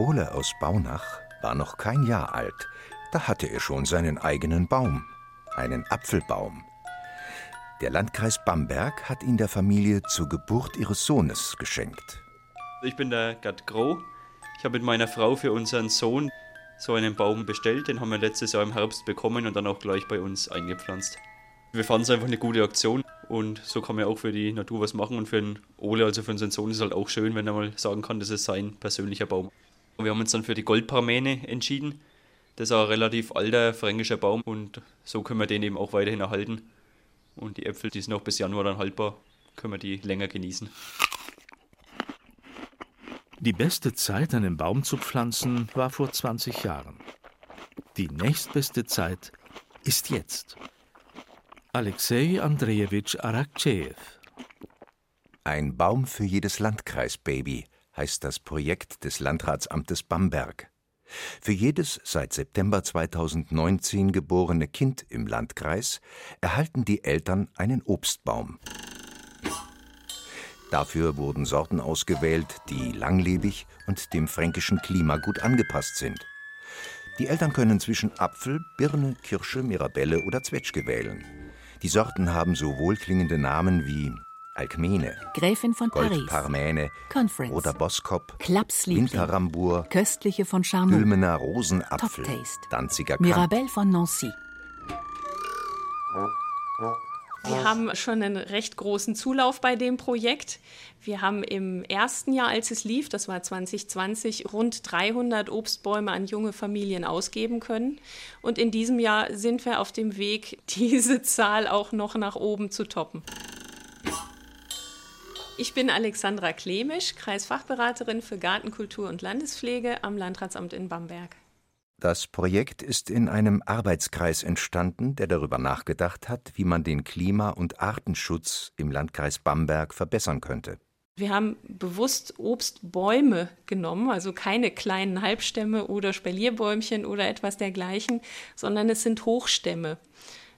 Ole aus Baunach war noch kein Jahr alt. Da hatte er schon seinen eigenen Baum, einen Apfelbaum. Der Landkreis Bamberg hat ihn der Familie zur Geburt ihres Sohnes geschenkt. Ich bin der Gerd Groh. Ich habe mit meiner Frau für unseren Sohn so einen Baum bestellt. Den haben wir letztes Jahr im Herbst bekommen und dann auch gleich bei uns eingepflanzt. Wir fanden es einfach eine gute Aktion und so kann man auch für die Natur was machen und für den Ole, also für unseren Sohn, ist es halt auch schön, wenn er mal sagen kann, das ist sein persönlicher Baum. Wir haben uns dann für die Goldparmäne entschieden. Das ist ein relativ alter fränkischer Baum und so können wir den eben auch weiterhin erhalten. Und die Äpfel, die sind auch bis Januar dann haltbar, können wir die länger genießen. Die beste Zeit, einen Baum zu pflanzen, war vor 20 Jahren. Die nächstbeste Zeit ist jetzt. Alexei Andrejewitsch Arakchejew. Ein Baum für jedes Landkreisbaby heißt das Projekt des Landratsamtes Bamberg. Für jedes seit September 2019 geborene Kind im Landkreis erhalten die Eltern einen Obstbaum. Dafür wurden Sorten ausgewählt, die langlebig und dem fränkischen Klima gut angepasst sind. Die Eltern können zwischen Apfel, Birne, Kirsche, Mirabelle oder Zwetschge wählen. Die Sorten haben so wohlklingende Namen wie Alkmene, Gräfin von Paris, Goldparmäne, Conference, Roter Boskop, Klapsliebling, Winterrambur, Köstliche von Charmont, Gülmener Rosenapfel, Top Taste, Danziger Mirabelle von Nancy. Wir haben schon einen recht großen Zulauf bei dem Projekt. Wir haben im ersten Jahr, als es lief, das war 2020, rund 300 Obstbäume an junge Familien ausgeben können. Und in diesem Jahr sind wir auf dem Weg, diese Zahl auch noch nach oben zu toppen. Ich bin Alexandra Klemisch, Kreisfachberaterin für Gartenkultur und Landespflege am Landratsamt in Bamberg. Das Projekt ist in einem Arbeitskreis entstanden, der darüber nachgedacht hat, wie man den Klima- und Artenschutz im Landkreis Bamberg verbessern könnte. Wir haben bewusst Obstbäume genommen, also keine kleinen Halbstämme oder Spelierbäumchen oder etwas dergleichen, sondern es sind Hochstämme.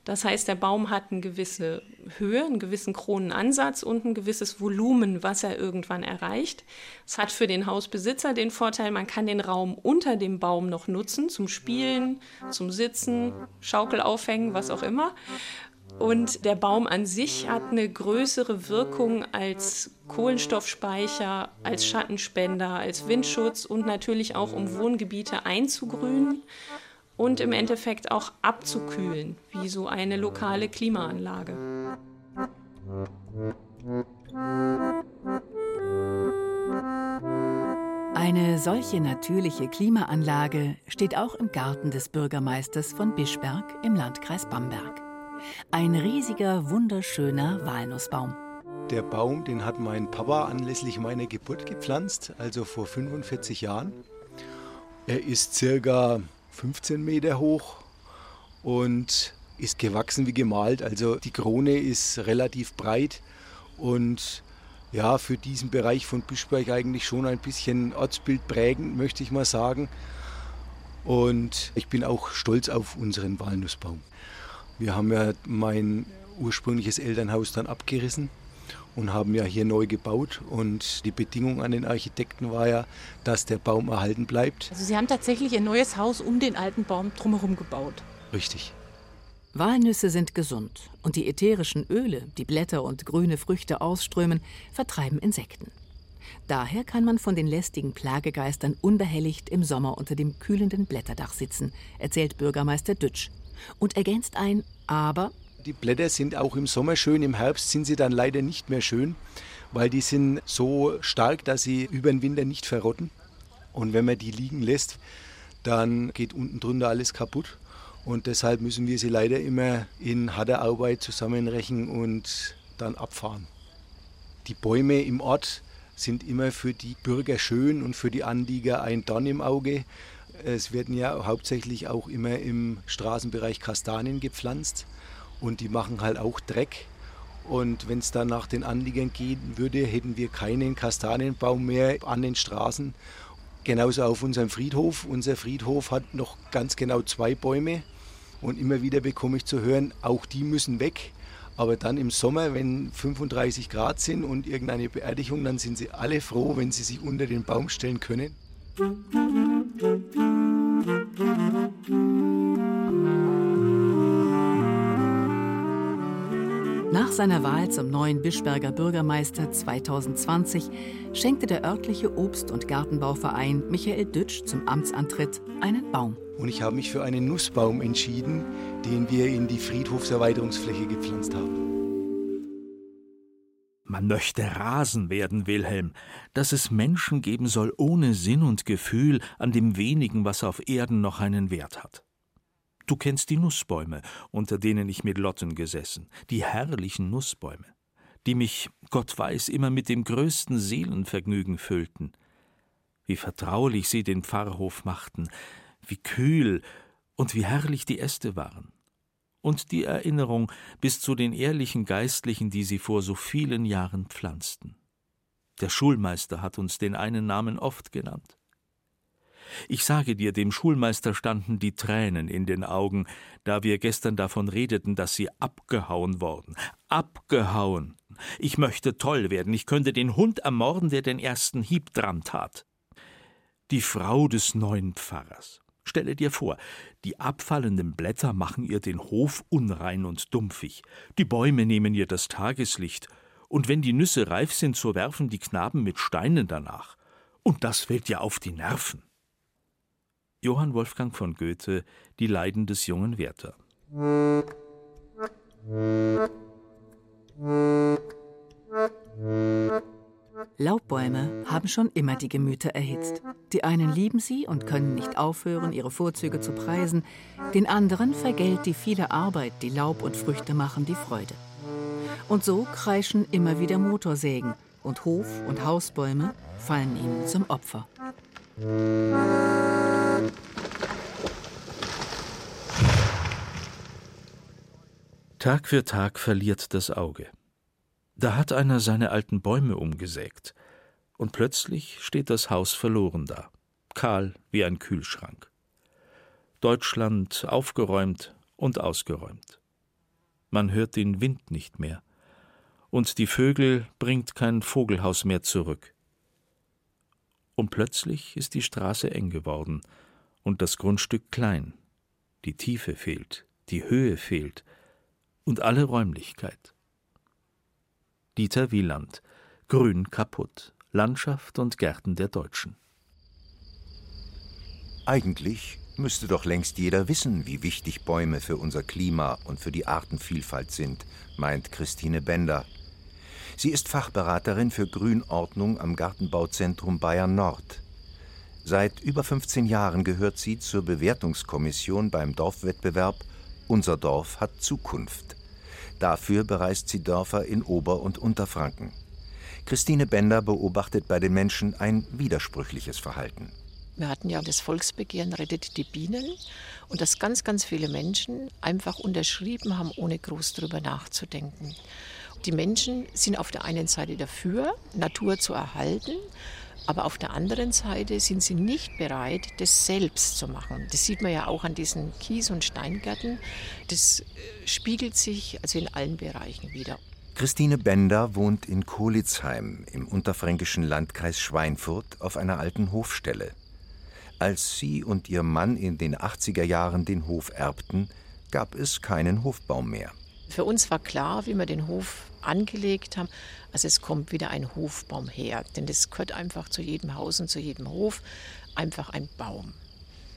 Das heißt, der Baum hat eine gewisse Höhe, einen gewissen Kronenansatz und ein gewisses Volumen, was er irgendwann erreicht. Es hat für den Hausbesitzer den Vorteil, man kann den Raum unter dem Baum noch nutzen, zum Spielen, zum Sitzen, Schaukel aufhängen, was auch immer. Und der Baum an sich hat eine größere Wirkung als Kohlenstoffspeicher, als Schattenspender, als Windschutz und natürlich auch um Wohngebiete einzugrünen und im Endeffekt auch abzukühlen, wie so eine lokale Klimaanlage. Eine solche natürliche Klimaanlage steht auch im Garten des Bürgermeisters von Bischberg im Landkreis Bamberg. Ein riesiger, wunderschöner Walnussbaum. Der Baum, den hat mein Papa anlässlich meiner Geburt gepflanzt, also vor 45 Jahren. Er ist circa 15 Meter hoch und ist gewachsen wie gemalt. Also die Krone ist relativ breit und ja, für diesen Bereich von Bischberg eigentlich schon ein bisschen ortsbildprägend, möchte ich mal sagen. Und ich bin auch stolz auf unseren Walnussbaum. Wir haben ja mein ursprüngliches Elternhaus dann abgerissen und haben ja hier neu gebaut. Und die Bedingung an den Architekten war ja, dass der Baum erhalten bleibt. Also Sie haben tatsächlich ein neues Haus um den alten Baum drumherum gebaut. Richtig. Walnüsse sind gesund und die ätherischen Öle, die Blätter und grüne Früchte ausströmen, vertreiben Insekten. Daher kann man von den lästigen Plagegeistern unbehelligt im Sommer unter dem kühlenden Blätterdach sitzen, erzählt Bürgermeister Dütsch und ergänzt ein Aber die Blätter sind auch im Sommer schön, im Herbst sind sie dann leider nicht mehr schön, weil die sind so stark, dass sie über den Winter nicht verrotten. Und wenn man die liegen lässt, dann geht unten drunter alles kaputt. Und deshalb müssen wir sie leider immer in harter Arbeit zusammenrechen und dann abfahren. Die Bäume im Ort sind immer für die Bürger schön und für die Anlieger ein Dorn im Auge. Es werden ja hauptsächlich auch immer im Straßenbereich Kastanien gepflanzt und die machen halt auch Dreck. Und wenn es dann nach den Anliegern gehen würde, hätten wir keinen Kastanienbaum mehr an den Straßen. Genauso auf unserem Friedhof. Unser Friedhof hat noch ganz genau zwei Bäume. Und immer wieder bekomme ich zu hören, auch die müssen weg. Aber dann im Sommer, wenn 35 Grad sind und irgendeine Beerdigung, dann sind sie alle froh, wenn sie sich unter den Baum stellen können. Nach seiner Wahl zum neuen Bischberger Bürgermeister 2020 schenkte der örtliche Obst- und Gartenbauverein Michael Dütsch zum Amtsantritt einen Baum. Und ich habe mich für einen Nussbaum entschieden, den wir in die Friedhofserweiterungsfläche gepflanzt haben. Man möchte Rasen werden, Wilhelm, dass es Menschen geben soll ohne Sinn und Gefühl an dem wenigen, was auf Erden noch einen Wert hat. Du kennst die Nussbäume, unter denen ich mit Lotten gesessen, die herrlichen Nussbäume, die mich, Gott weiß, immer mit dem größten Seelenvergnügen füllten. Wie vertraulich sie den Pfarrhof machten, wie kühl und wie herrlich die Äste waren. Und die Erinnerung bis zu den ehrlichen Geistlichen, die sie vor so vielen Jahren pflanzten. Der Schulmeister hat uns den einen Namen oft genannt. Ich sage dir, dem Schulmeister standen die Tränen in den Augen, da wir gestern davon redeten, dass sie abgehauen worden. Abgehauen. Ich möchte toll werden, ich könnte den Hund ermorden, der den ersten Hieb dran tat. Die Frau des neuen Pfarrers. Stelle dir vor, die abfallenden Blätter machen ihr den Hof unrein und dumpfig, die Bäume nehmen ihr das Tageslicht, und wenn die Nüsse reif sind, so werfen die Knaben mit Steinen danach. Und das fällt ja auf die Nerven. Johann Wolfgang von Goethe Die Leiden des jungen Werther. Laubbäume haben schon immer die Gemüter erhitzt. Die einen lieben sie und können nicht aufhören, ihre Vorzüge zu preisen, den anderen vergällt die viele Arbeit, die Laub und Früchte machen, die Freude. Und so kreischen immer wieder Motorsägen, und Hof- und Hausbäume fallen ihnen zum Opfer. Tag für Tag verliert das Auge. Da hat einer seine alten Bäume umgesägt, und plötzlich steht das Haus verloren da, kahl wie ein Kühlschrank. Deutschland aufgeräumt und ausgeräumt. Man hört den Wind nicht mehr, und die Vögel bringt kein Vogelhaus mehr zurück. Und plötzlich ist die Straße eng geworden und das Grundstück klein. Die Tiefe fehlt, die Höhe fehlt, und alle Räumlichkeit. Dieter Wieland Grün kaputt Landschaft und Gärten der Deutschen. Eigentlich müsste doch längst jeder wissen, wie wichtig Bäume für unser Klima und für die Artenvielfalt sind, meint Christine Bender. Sie ist Fachberaterin für Grünordnung am Gartenbauzentrum Bayern Nord. Seit über 15 Jahren gehört sie zur Bewertungskommission beim Dorfwettbewerb unser Dorf hat Zukunft. Dafür bereist sie Dörfer in Ober- und Unterfranken. Christine Bender beobachtet bei den Menschen ein widersprüchliches Verhalten. Wir hatten ja das Volksbegehren Rettet die Bienen und dass ganz, ganz viele Menschen einfach unterschrieben haben, ohne groß darüber nachzudenken. Die Menschen sind auf der einen Seite dafür, Natur zu erhalten, aber auf der anderen Seite sind sie nicht bereit, das selbst zu machen. Das sieht man ja auch an diesen Kies- und Steingärten. Das äh, spiegelt sich also in allen Bereichen wieder. Christine Bender wohnt in Kolitzheim im unterfränkischen Landkreis Schweinfurt auf einer alten Hofstelle. Als sie und ihr Mann in den 80er Jahren den Hof erbten, gab es keinen Hofbaum mehr. Für uns war klar, wie wir den Hof angelegt haben, also es kommt wieder ein Hofbaum her, denn das gehört einfach zu jedem Haus und zu jedem Hof einfach ein Baum.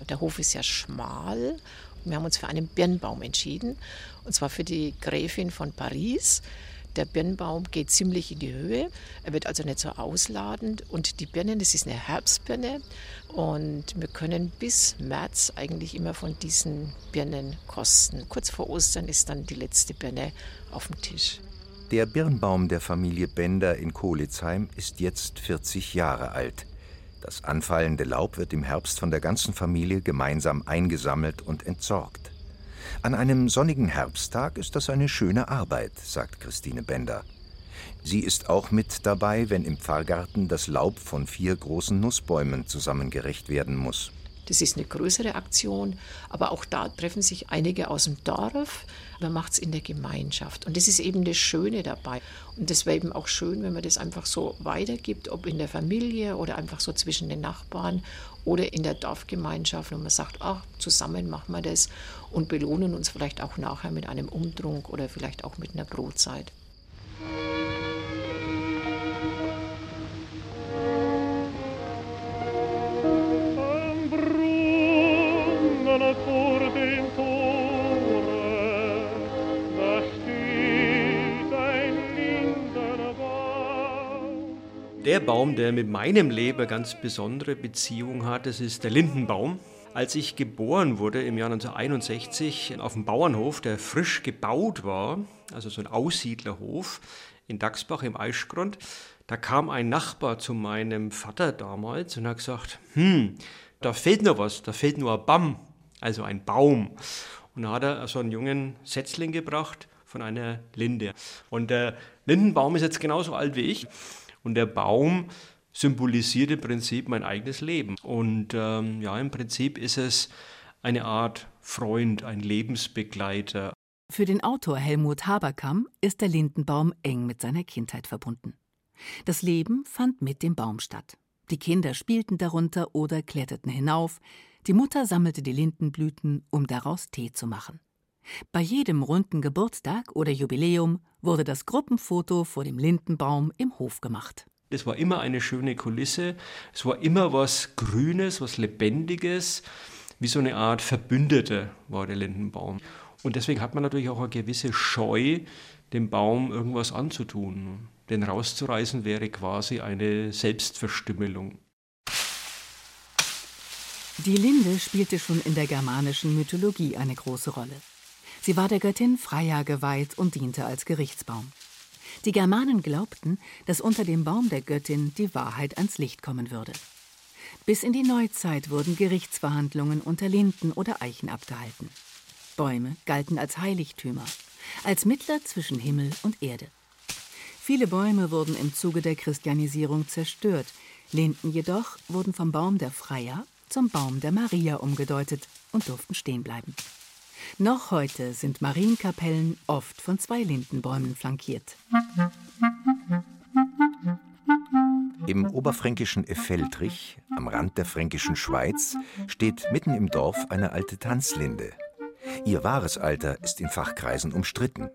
Der Hof ist ja schmal und wir haben uns für einen Birnbaum entschieden und zwar für die Gräfin von Paris. Der Birnbaum geht ziemlich in die Höhe. Er wird also nicht so ausladend. Und die Birnen, das ist eine Herbstbirne. Und wir können bis März eigentlich immer von diesen Birnen kosten. Kurz vor Ostern ist dann die letzte Birne auf dem Tisch. Der Birnbaum der Familie Bender in Kolitzheim ist jetzt 40 Jahre alt. Das anfallende Laub wird im Herbst von der ganzen Familie gemeinsam eingesammelt und entsorgt. An einem sonnigen Herbsttag ist das eine schöne Arbeit, sagt Christine Bender. Sie ist auch mit dabei, wenn im Pfarrgarten das Laub von vier großen Nussbäumen zusammengerecht werden muss. Das ist eine größere Aktion, aber auch da treffen sich einige aus dem Dorf. Man macht es in der Gemeinschaft. Und das ist eben das Schöne dabei. Und das wäre eben auch schön, wenn man das einfach so weitergibt, ob in der Familie oder einfach so zwischen den Nachbarn oder in der Dorfgemeinschaft, wo man sagt, ach, zusammen machen wir das und belohnen uns vielleicht auch nachher mit einem Umtrunk oder vielleicht auch mit einer Brotzeit. Baum, der mit meinem Leben ganz besondere Beziehung hat, das ist der Lindenbaum. Als ich geboren wurde im Jahr 1961 auf dem Bauernhof, der frisch gebaut war, also so ein Aussiedlerhof in Dachsbach im Eischgrund, da kam ein Nachbar zu meinem Vater damals und hat gesagt, hm, da fehlt noch was, da fehlt nur ein Baum, also ein Baum. Und da hat er so einen jungen Setzling gebracht von einer Linde. Und der Lindenbaum ist jetzt genauso alt wie ich. Und der Baum symbolisiert im Prinzip mein eigenes Leben. Und ähm, ja, im Prinzip ist es eine Art Freund, ein Lebensbegleiter. Für den Autor Helmut Haberkamp ist der Lindenbaum eng mit seiner Kindheit verbunden. Das Leben fand mit dem Baum statt. Die Kinder spielten darunter oder kletterten hinauf. Die Mutter sammelte die Lindenblüten, um daraus Tee zu machen. Bei jedem runden Geburtstag oder Jubiläum wurde das Gruppenfoto vor dem Lindenbaum im Hof gemacht. Es war immer eine schöne Kulisse, es war immer was Grünes, was Lebendiges, wie so eine Art Verbündeter war der Lindenbaum. Und deswegen hat man natürlich auch eine gewisse Scheu, dem Baum irgendwas anzutun. Denn rauszureißen wäre quasi eine Selbstverstümmelung. Die Linde spielte schon in der germanischen Mythologie eine große Rolle. Sie war der Göttin Freya geweiht und diente als Gerichtsbaum. Die Germanen glaubten, dass unter dem Baum der Göttin die Wahrheit ans Licht kommen würde. Bis in die Neuzeit wurden Gerichtsverhandlungen unter Linden oder Eichen abgehalten. Bäume galten als Heiligtümer, als Mittler zwischen Himmel und Erde. Viele Bäume wurden im Zuge der Christianisierung zerstört, Linden jedoch wurden vom Baum der Freya zum Baum der Maria umgedeutet und durften stehen bleiben. Noch heute sind Marienkapellen oft von zwei Lindenbäumen flankiert. Im oberfränkischen Effeltrich, am Rand der fränkischen Schweiz, steht mitten im Dorf eine alte Tanzlinde. Ihr wahres Alter ist in Fachkreisen umstritten.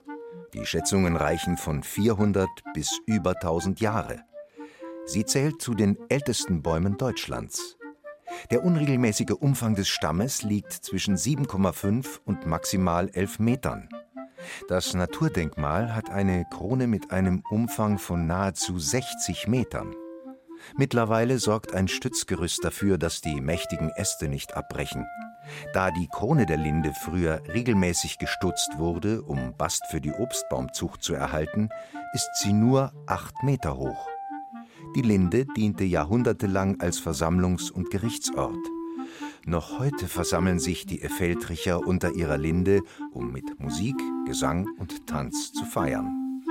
Die Schätzungen reichen von 400 bis über 1000 Jahre. Sie zählt zu den ältesten Bäumen Deutschlands. Der unregelmäßige Umfang des Stammes liegt zwischen 7,5 und maximal 11 Metern. Das Naturdenkmal hat eine Krone mit einem Umfang von nahezu 60 Metern. Mittlerweile sorgt ein Stützgerüst dafür, dass die mächtigen Äste nicht abbrechen. Da die Krone der Linde früher regelmäßig gestutzt wurde, um Bast für die Obstbaumzucht zu erhalten, ist sie nur acht Meter hoch. Die Linde diente jahrhundertelang als Versammlungs- und Gerichtsort. Noch heute versammeln sich die Effeltricher unter ihrer Linde, um mit Musik, Gesang und Tanz zu feiern.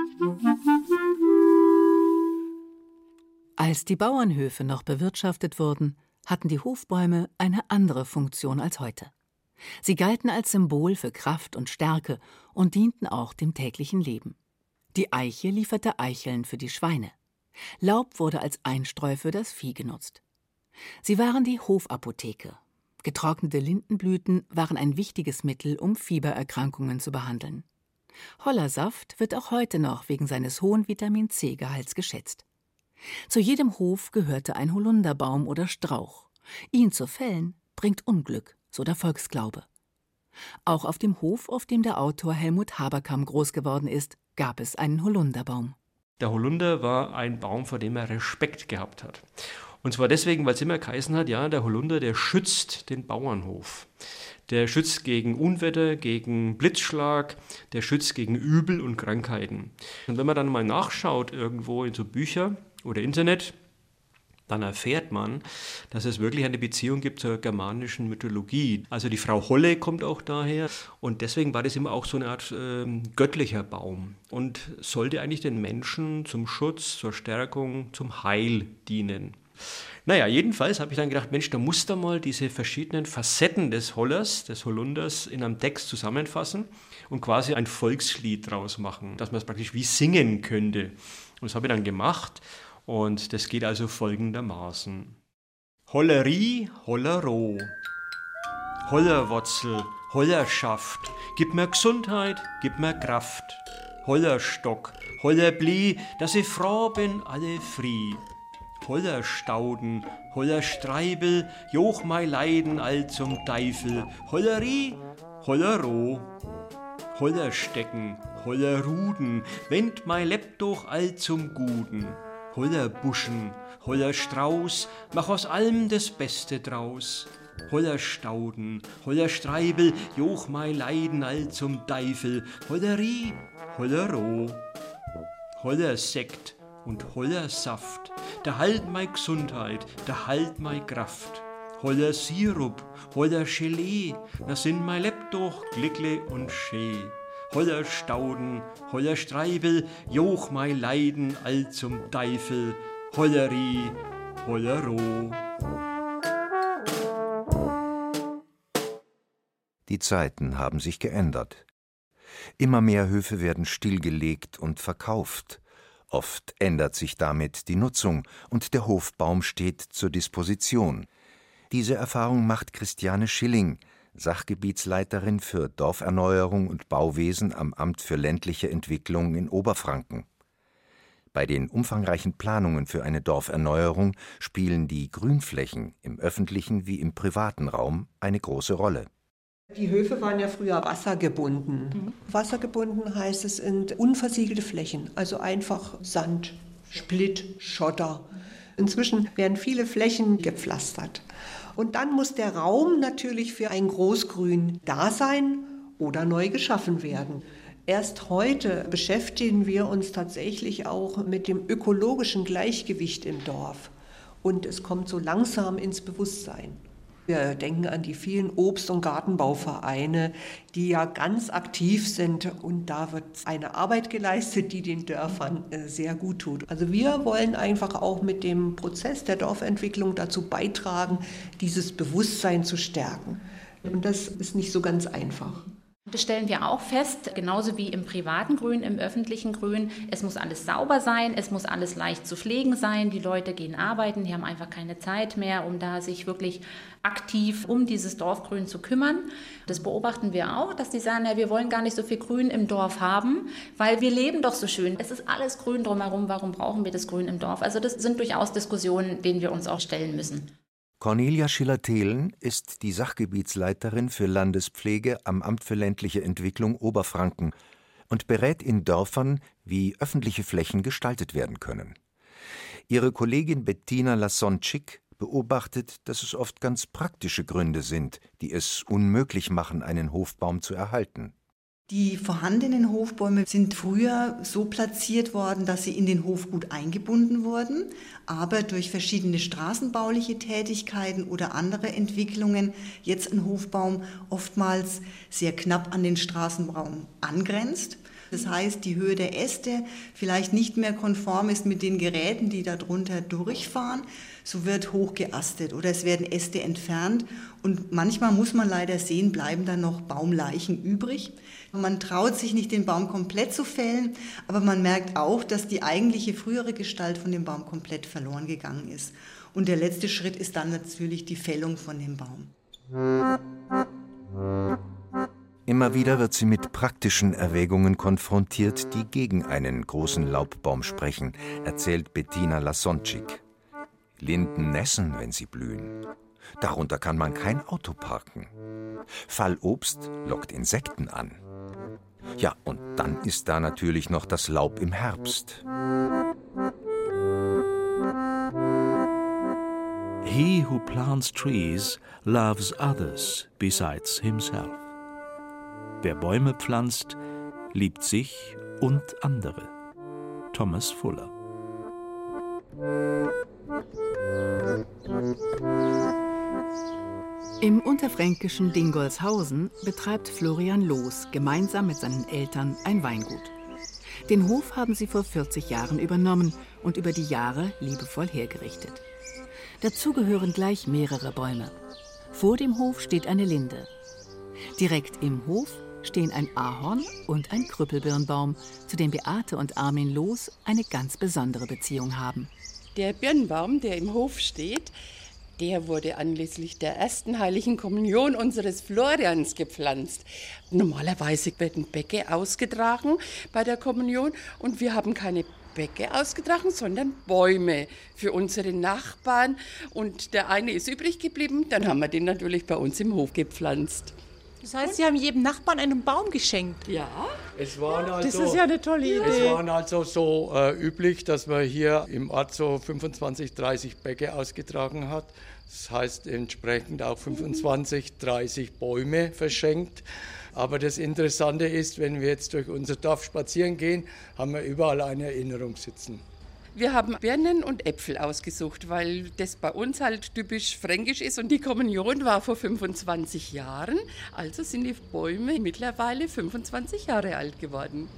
Als die Bauernhöfe noch bewirtschaftet wurden, hatten die Hofbäume eine andere Funktion als heute. Sie galten als Symbol für Kraft und Stärke und dienten auch dem täglichen Leben. Die Eiche lieferte Eicheln für die Schweine. Laub wurde als Einstreu für das Vieh genutzt. Sie waren die Hofapotheke. Getrocknete Lindenblüten waren ein wichtiges Mittel, um Fiebererkrankungen zu behandeln. Hollersaft wird auch heute noch wegen seines hohen Vitamin C-Gehalts geschätzt. Zu jedem Hof gehörte ein Holunderbaum oder Strauch. Ihn zu fällen bringt Unglück, so der Volksglaube. Auch auf dem Hof, auf dem der Autor Helmut Haberkamp groß geworden ist, gab es einen Holunderbaum. Der Holunder war ein Baum, vor dem er Respekt gehabt hat. Und zwar deswegen, weil es immer geheißen hat, ja, der Holunder, der schützt den Bauernhof. Der schützt gegen Unwetter, gegen Blitzschlag, der schützt gegen Übel und Krankheiten. Und wenn man dann mal nachschaut irgendwo in so Bücher oder Internet, dann erfährt man, dass es wirklich eine Beziehung gibt zur germanischen Mythologie. Also die Frau Holle kommt auch daher und deswegen war das immer auch so eine Art äh, göttlicher Baum und sollte eigentlich den Menschen zum Schutz, zur Stärkung, zum Heil dienen. Naja, jedenfalls habe ich dann gedacht, Mensch, da musst du mal diese verschiedenen Facetten des Hollers, des Holunders in einem Text zusammenfassen und quasi ein Volkslied draus machen, dass man es praktisch wie singen könnte. Und das habe ich dann gemacht und das geht also folgendermaßen. Hollerie, Hollero, Hollerwurzel, Hollerschaft, gib mir Gesundheit, gib mir Kraft. Hollerstock, Hollerblie, dass ich froh bin, alle frie. Hollerstauden, Hollerstreibel, joch mei Leiden all zum Teufel. Hollerie, Hollero, Hollerstecken, Hollerruden, wend mei Lepp doch all zum Guten. Hollerbuschen, Hollerstrauß, mach aus allem das Beste draus. Hollerstauden, Hollerstreibel, joch mei Leiden all zum Teufel. Hollerie, Hollero, Hollersekt und Hollersaft, da halt mei Gesundheit, da halt mei Kraft. Holler Sirup, holler Gelee, da sind mei Lepp doch glickle und schee. Holler Stauden, holler Streibel, joch mei Leiden all zum Teufel. Hollerie, Hollero. Die Zeiten haben sich geändert. Immer mehr Höfe werden stillgelegt und verkauft. Oft ändert sich damit die Nutzung und der Hofbaum steht zur Disposition. Diese Erfahrung macht Christiane Schilling, Sachgebietsleiterin für Dorferneuerung und Bauwesen am Amt für ländliche Entwicklung in Oberfranken. Bei den umfangreichen Planungen für eine Dorferneuerung spielen die Grünflächen im öffentlichen wie im privaten Raum eine große Rolle. Die Höfe waren ja früher wassergebunden. Mhm. Wassergebunden heißt, es sind unversiegelte Flächen, also einfach Sand, Splitt, Schotter. Inzwischen werden viele Flächen gepflastert. Und dann muss der Raum natürlich für ein Großgrün da sein oder neu geschaffen werden. Erst heute beschäftigen wir uns tatsächlich auch mit dem ökologischen Gleichgewicht im Dorf. Und es kommt so langsam ins Bewusstsein. Wir denken an die vielen Obst- und Gartenbauvereine, die ja ganz aktiv sind und da wird eine Arbeit geleistet, die den Dörfern äh, sehr gut tut. Also wir wollen einfach auch mit dem Prozess der Dorfentwicklung dazu beitragen, dieses Bewusstsein zu stärken. Und das ist nicht so ganz einfach. Das stellen wir auch fest, genauso wie im privaten Grün, im öffentlichen Grün. Es muss alles sauber sein, es muss alles leicht zu pflegen sein. Die Leute gehen arbeiten, die haben einfach keine Zeit mehr, um da sich wirklich aktiv um dieses Dorfgrün zu kümmern. Das beobachten wir auch, dass die sagen, ja, wir wollen gar nicht so viel Grün im Dorf haben, weil wir leben doch so schön. Es ist alles grün drumherum, warum brauchen wir das Grün im Dorf? Also das sind durchaus Diskussionen, denen wir uns auch stellen müssen. Cornelia Schiller-Thelen ist die Sachgebietsleiterin für Landespflege am Amt für ländliche Entwicklung Oberfranken und berät in Dörfern, wie öffentliche Flächen gestaltet werden können. Ihre Kollegin Bettina Lasonczyk beobachtet, dass es oft ganz praktische Gründe sind, die es unmöglich machen, einen Hofbaum zu erhalten. Die vorhandenen Hofbäume sind früher so platziert worden, dass sie in den Hof gut eingebunden wurden, aber durch verschiedene straßenbauliche Tätigkeiten oder andere Entwicklungen jetzt ein Hofbaum oftmals sehr knapp an den Straßenraum angrenzt. Das heißt, die Höhe der Äste vielleicht nicht mehr konform ist mit den Geräten, die darunter durchfahren. So wird hoch geastet oder es werden Äste entfernt und manchmal muss man leider sehen, bleiben dann noch Baumleichen übrig. Man traut sich nicht, den Baum komplett zu fällen, aber man merkt auch, dass die eigentliche frühere Gestalt von dem Baum komplett verloren gegangen ist. Und der letzte Schritt ist dann natürlich die Fällung von dem Baum. Immer wieder wird sie mit praktischen Erwägungen konfrontiert, die gegen einen großen Laubbaum sprechen, erzählt Bettina Lasonczyk. Linden nässen, wenn sie blühen. Darunter kann man kein Auto parken. Fallobst lockt Insekten an. Ja, und dann ist da natürlich noch das Laub im Herbst. He who plants trees loves others besides himself. Wer Bäume pflanzt, liebt sich und andere. Thomas Fuller im unterfränkischen Dingolshausen betreibt Florian Loos gemeinsam mit seinen Eltern ein Weingut. Den Hof haben sie vor 40 Jahren übernommen und über die Jahre liebevoll hergerichtet. Dazu gehören gleich mehrere Bäume. Vor dem Hof steht eine Linde. Direkt im Hof stehen ein Ahorn und ein Krüppelbirnbaum, zu dem Beate und Armin Los eine ganz besondere Beziehung haben. Der Birnbaum, der im Hof steht, der wurde anlässlich der ersten heiligen Kommunion unseres Florians gepflanzt. Normalerweise werden Bäcke ausgetragen bei der Kommunion und wir haben keine Bäcke ausgetragen, sondern Bäume für unsere Nachbarn. Und der eine ist übrig geblieben, dann haben wir den natürlich bei uns im Hof gepflanzt. Das heißt, Sie haben jedem Nachbarn einen Baum geschenkt? Ja. Es waren also, das ist ja eine tolle Idee. Es waren also so äh, üblich, dass man hier im Ort so 25, 30 Bäcke ausgetragen hat. Das heißt entsprechend auch 25, 30 Bäume verschenkt. Aber das Interessante ist, wenn wir jetzt durch unser Dorf spazieren gehen, haben wir überall eine Erinnerung sitzen. Wir haben Birnen und Äpfel ausgesucht, weil das bei uns halt typisch fränkisch ist. Und die Kommunion war vor 25 Jahren. Also sind die Bäume mittlerweile 25 Jahre alt geworden.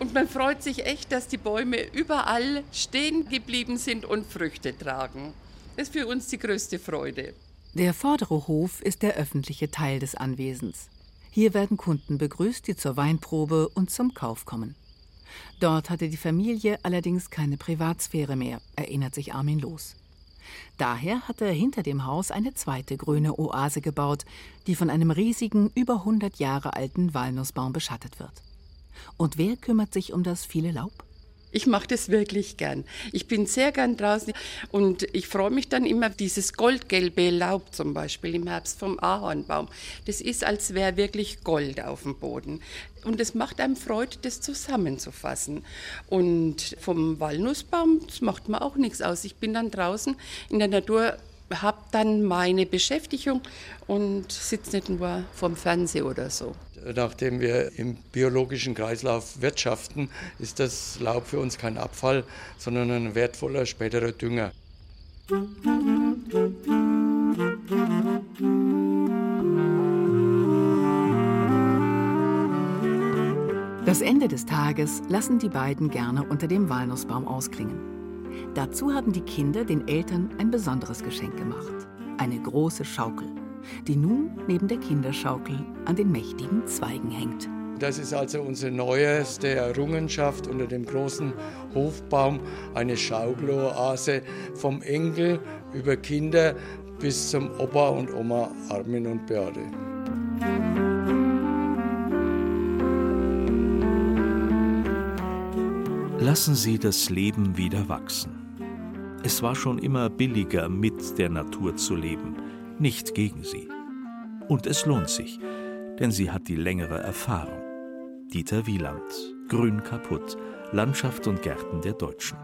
Und man freut sich echt, dass die Bäume überall stehen geblieben sind und Früchte tragen. Das ist für uns die größte Freude. Der vordere Hof ist der öffentliche Teil des Anwesens. Hier werden Kunden begrüßt, die zur Weinprobe und zum Kauf kommen. Dort hatte die Familie allerdings keine Privatsphäre mehr, erinnert sich Armin Los. Daher hat er hinter dem Haus eine zweite grüne Oase gebaut, die von einem riesigen, über 100 Jahre alten Walnussbaum beschattet wird. Und wer kümmert sich um das viele Laub? Ich mache das wirklich gern. Ich bin sehr gern draußen und ich freue mich dann immer dieses goldgelbe Laub zum Beispiel im Herbst vom Ahornbaum. Das ist, als wäre wirklich Gold auf dem Boden. Und es macht einem Freude, das zusammenzufassen. Und vom Walnussbaum, das macht mir auch nichts aus. Ich bin dann draußen in der Natur habe dann meine Beschäftigung und sitze nicht nur vorm Fernseher oder so. Nachdem wir im biologischen Kreislauf wirtschaften, ist das Laub für uns kein Abfall, sondern ein wertvoller späterer Dünger. Das Ende des Tages lassen die beiden gerne unter dem Walnussbaum ausklingen. Dazu haben die Kinder den Eltern ein besonderes Geschenk gemacht. Eine große Schaukel, die nun neben der Kinderschaukel an den mächtigen Zweigen hängt. Das ist also unsere neueste Errungenschaft unter dem großen Hofbaum, eine Schaukeloase vom Enkel über Kinder bis zum Opa und Oma Armin und Beate. Lassen Sie das Leben wieder wachsen. Es war schon immer billiger, mit der Natur zu leben, nicht gegen sie. Und es lohnt sich, denn sie hat die längere Erfahrung. Dieter Wieland, Grün kaputt, Landschaft und Gärten der Deutschen.